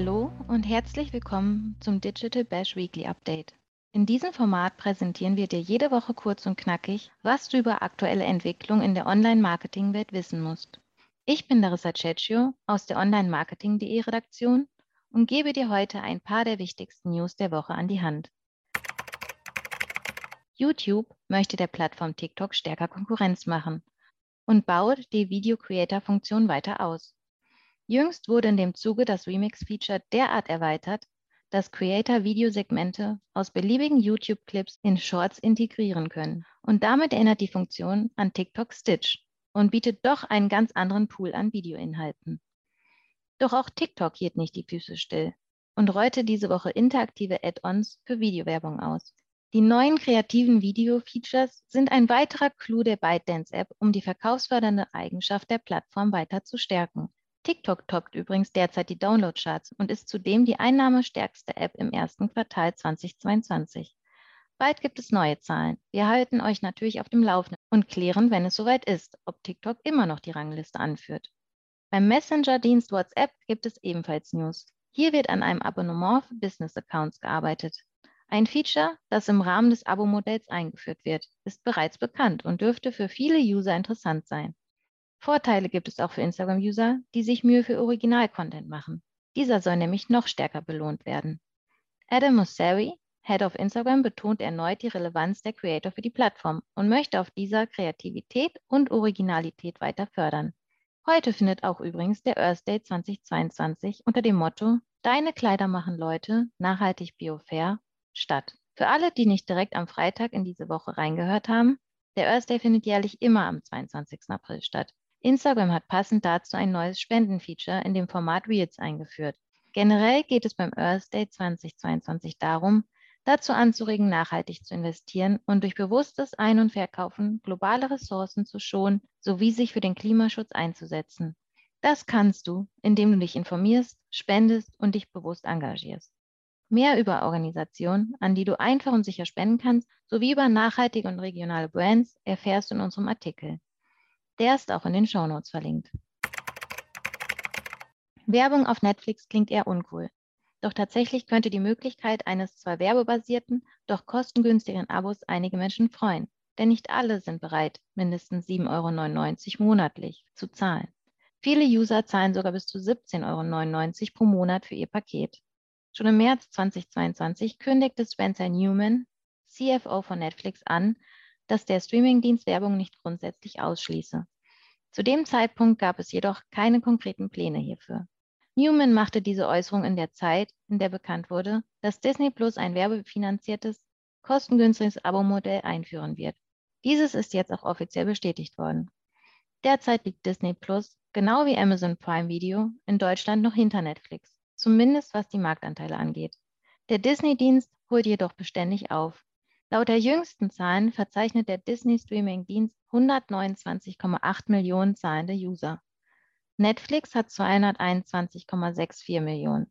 Hallo und herzlich willkommen zum Digital Bash Weekly Update. In diesem Format präsentieren wir dir jede Woche kurz und knackig, was du über aktuelle Entwicklungen in der Online-Marketing-Welt wissen musst. Ich bin Larissa Cecchio aus der Online-Marketing.de Redaktion und gebe dir heute ein paar der wichtigsten News der Woche an die Hand. YouTube möchte der Plattform TikTok stärker Konkurrenz machen und baut die Video Creator Funktion weiter aus. Jüngst wurde in dem Zuge das Remix-Feature derart erweitert, dass Creator Videosegmente aus beliebigen YouTube-Clips in Shorts integrieren können. Und damit erinnert die Funktion an TikTok Stitch und bietet doch einen ganz anderen Pool an Videoinhalten. Doch auch TikTok hielt nicht die Füße still und rollte diese Woche interaktive Add-ons für Videowerbung aus. Die neuen kreativen Video-Features sind ein weiterer Clou der ByteDance-App, um die verkaufsfördernde Eigenschaft der Plattform weiter zu stärken. TikTok toppt übrigens derzeit die Download-Charts und ist zudem die einnahmestärkste App im ersten Quartal 2022. Bald gibt es neue Zahlen. Wir halten euch natürlich auf dem Laufenden und klären, wenn es soweit ist, ob TikTok immer noch die Rangliste anführt. Beim Messenger-Dienst WhatsApp gibt es ebenfalls News. Hier wird an einem Abonnement für Business-Accounts gearbeitet. Ein Feature, das im Rahmen des Abo-Modells eingeführt wird, ist bereits bekannt und dürfte für viele User interessant sein. Vorteile gibt es auch für Instagram-User, die sich Mühe für Original-Content machen. Dieser soll nämlich noch stärker belohnt werden. Adam Mosseri, Head of Instagram, betont erneut die Relevanz der Creator für die Plattform und möchte auf dieser Kreativität und Originalität weiter fördern. Heute findet auch übrigens der Earth Day 2022 unter dem Motto Deine Kleider machen Leute, nachhaltig biofair statt. Für alle, die nicht direkt am Freitag in diese Woche reingehört haben, der Earth Day findet jährlich immer am 22. April statt. Instagram hat passend dazu ein neues Spendenfeature in dem Format Reels eingeführt. Generell geht es beim Earth Day 2022 darum, dazu anzuregen, nachhaltig zu investieren und durch bewusstes Ein- und Verkaufen globale Ressourcen zu schonen sowie sich für den Klimaschutz einzusetzen. Das kannst du, indem du dich informierst, spendest und dich bewusst engagierst. Mehr über Organisationen, an die du einfach und sicher spenden kannst, sowie über nachhaltige und regionale Brands erfährst du in unserem Artikel. Der ist auch in den Shownotes verlinkt. Werbung auf Netflix klingt eher uncool. Doch tatsächlich könnte die Möglichkeit eines zwar werbebasierten, doch kostengünstigen Abos einige Menschen freuen. Denn nicht alle sind bereit, mindestens 7,99 Euro monatlich zu zahlen. Viele User zahlen sogar bis zu 17,99 Euro pro Monat für ihr Paket. Schon im März 2022 kündigte Spencer Newman, CFO von Netflix, an, dass der Streamingdienst Werbung nicht grundsätzlich ausschließe. Zu dem Zeitpunkt gab es jedoch keine konkreten Pläne hierfür. Newman machte diese Äußerung in der Zeit, in der bekannt wurde, dass Disney Plus ein werbefinanziertes, kostengünstiges Abo-Modell einführen wird. Dieses ist jetzt auch offiziell bestätigt worden. Derzeit liegt Disney Plus, genau wie Amazon Prime Video, in Deutschland noch hinter Netflix, zumindest was die Marktanteile angeht. Der Disney-Dienst holt jedoch beständig auf Laut der jüngsten Zahlen verzeichnet der Disney-Streaming-Dienst 129,8 Millionen zahlende User. Netflix hat 221,64 Millionen.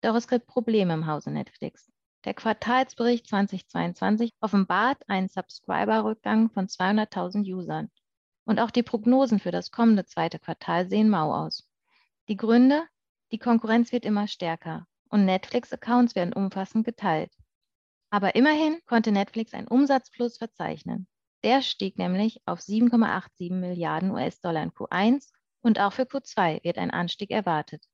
Doch es gibt Probleme im Hause Netflix. Der Quartalsbericht 2022 offenbart einen Subscriber-Rückgang von 200.000 Usern. Und auch die Prognosen für das kommende zweite Quartal sehen mau aus. Die Gründe? Die Konkurrenz wird immer stärker und Netflix-Accounts werden umfassend geteilt. Aber immerhin konnte Netflix einen Umsatzplus verzeichnen. Der stieg nämlich auf 7,87 Milliarden US-Dollar in Q1 und auch für Q2 wird ein Anstieg erwartet.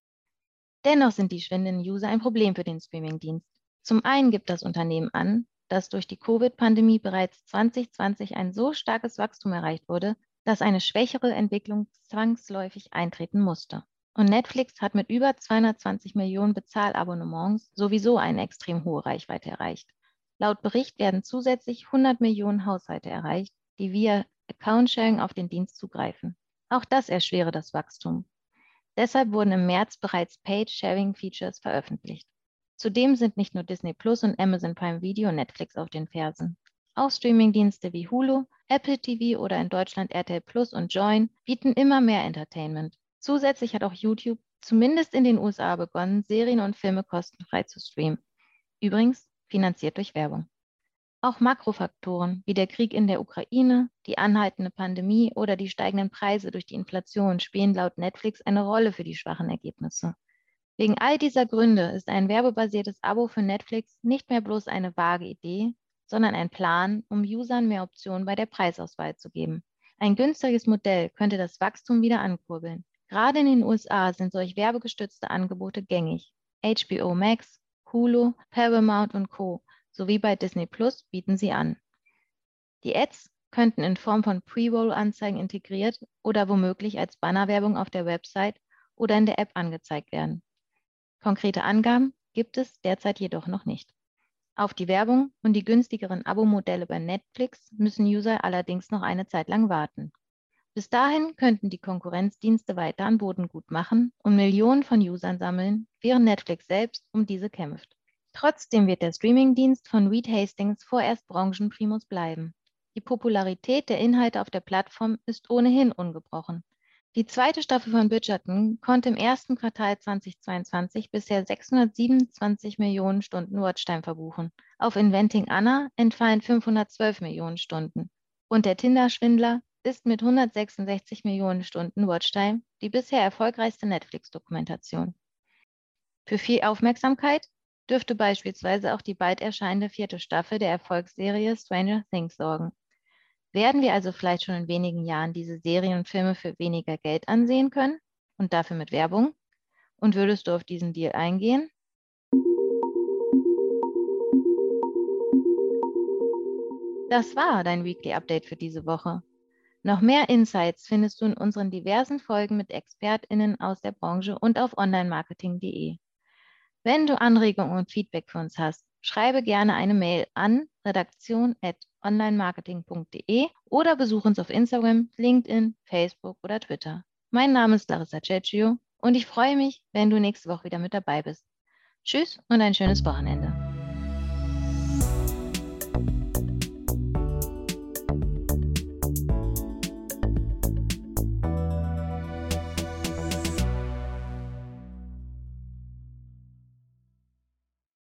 Dennoch sind die schwindenden User ein Problem für den Streamingdienst. Zum einen gibt das Unternehmen an, dass durch die Covid-Pandemie bereits 2020 ein so starkes Wachstum erreicht wurde, dass eine schwächere Entwicklung zwangsläufig eintreten musste. Und Netflix hat mit über 220 Millionen Bezahlabonnements sowieso eine extrem hohe Reichweite erreicht. Laut Bericht werden zusätzlich 100 Millionen Haushalte erreicht, die via Account-Sharing auf den Dienst zugreifen. Auch das erschwere das Wachstum. Deshalb wurden im März bereits Paid-Sharing-Features veröffentlicht. Zudem sind nicht nur Disney Plus und Amazon Prime Video und Netflix auf den Fersen. Auch Streamingdienste wie Hulu, Apple TV oder in Deutschland RTL Plus und Join bieten immer mehr Entertainment. Zusätzlich hat auch YouTube zumindest in den USA begonnen, Serien und Filme kostenfrei zu streamen. Übrigens, finanziert durch Werbung. Auch Makrofaktoren wie der Krieg in der Ukraine, die anhaltende Pandemie oder die steigenden Preise durch die Inflation spielen laut Netflix eine Rolle für die schwachen Ergebnisse. Wegen all dieser Gründe ist ein werbebasiertes Abo für Netflix nicht mehr bloß eine vage Idee, sondern ein Plan, um Usern mehr Optionen bei der Preisauswahl zu geben. Ein günstiges Modell könnte das Wachstum wieder ankurbeln. Gerade in den USA sind solch werbegestützte Angebote gängig. HBO Max, Hulu, Paramount und Co. sowie bei Disney Plus bieten sie an. Die Ads könnten in Form von Pre-Roll-Anzeigen integriert oder womöglich als Bannerwerbung auf der Website oder in der App angezeigt werden. Konkrete Angaben gibt es derzeit jedoch noch nicht. Auf die Werbung und die günstigeren Abo-Modelle bei Netflix müssen User allerdings noch eine Zeit lang warten. Bis dahin könnten die Konkurrenzdienste weiter an Boden gut machen und Millionen von Usern sammeln, während Netflix selbst um diese kämpft. Trotzdem wird der Streamingdienst von Reed Hastings vorerst Branchenprimus bleiben. Die Popularität der Inhalte auf der Plattform ist ohnehin ungebrochen. Die zweite Staffel von Bridgerton konnte im ersten Quartal 2022 bisher 627 Millionen Stunden Watchtime verbuchen. Auf Inventing Anna entfallen 512 Millionen Stunden. Und der Tinder-Schwindler ist mit 166 Millionen Stunden Watchtime die bisher erfolgreichste Netflix-Dokumentation. Für viel Aufmerksamkeit dürfte beispielsweise auch die bald erscheinende vierte Staffel der Erfolgsserie Stranger Things sorgen. Werden wir also vielleicht schon in wenigen Jahren diese Serien und Filme für weniger Geld ansehen können und dafür mit Werbung? Und würdest du auf diesen Deal eingehen? Das war dein Weekly Update für diese Woche. Noch mehr Insights findest du in unseren diversen Folgen mit ExpertInnen aus der Branche und auf onlinemarketing.de. Wenn du Anregungen und Feedback für uns hast, schreibe gerne eine Mail an redaktion.onlinemarketing.de oder besuche uns auf Instagram, LinkedIn, Facebook oder Twitter. Mein Name ist Larissa Cecchio und ich freue mich, wenn du nächste Woche wieder mit dabei bist. Tschüss und ein schönes Wochenende.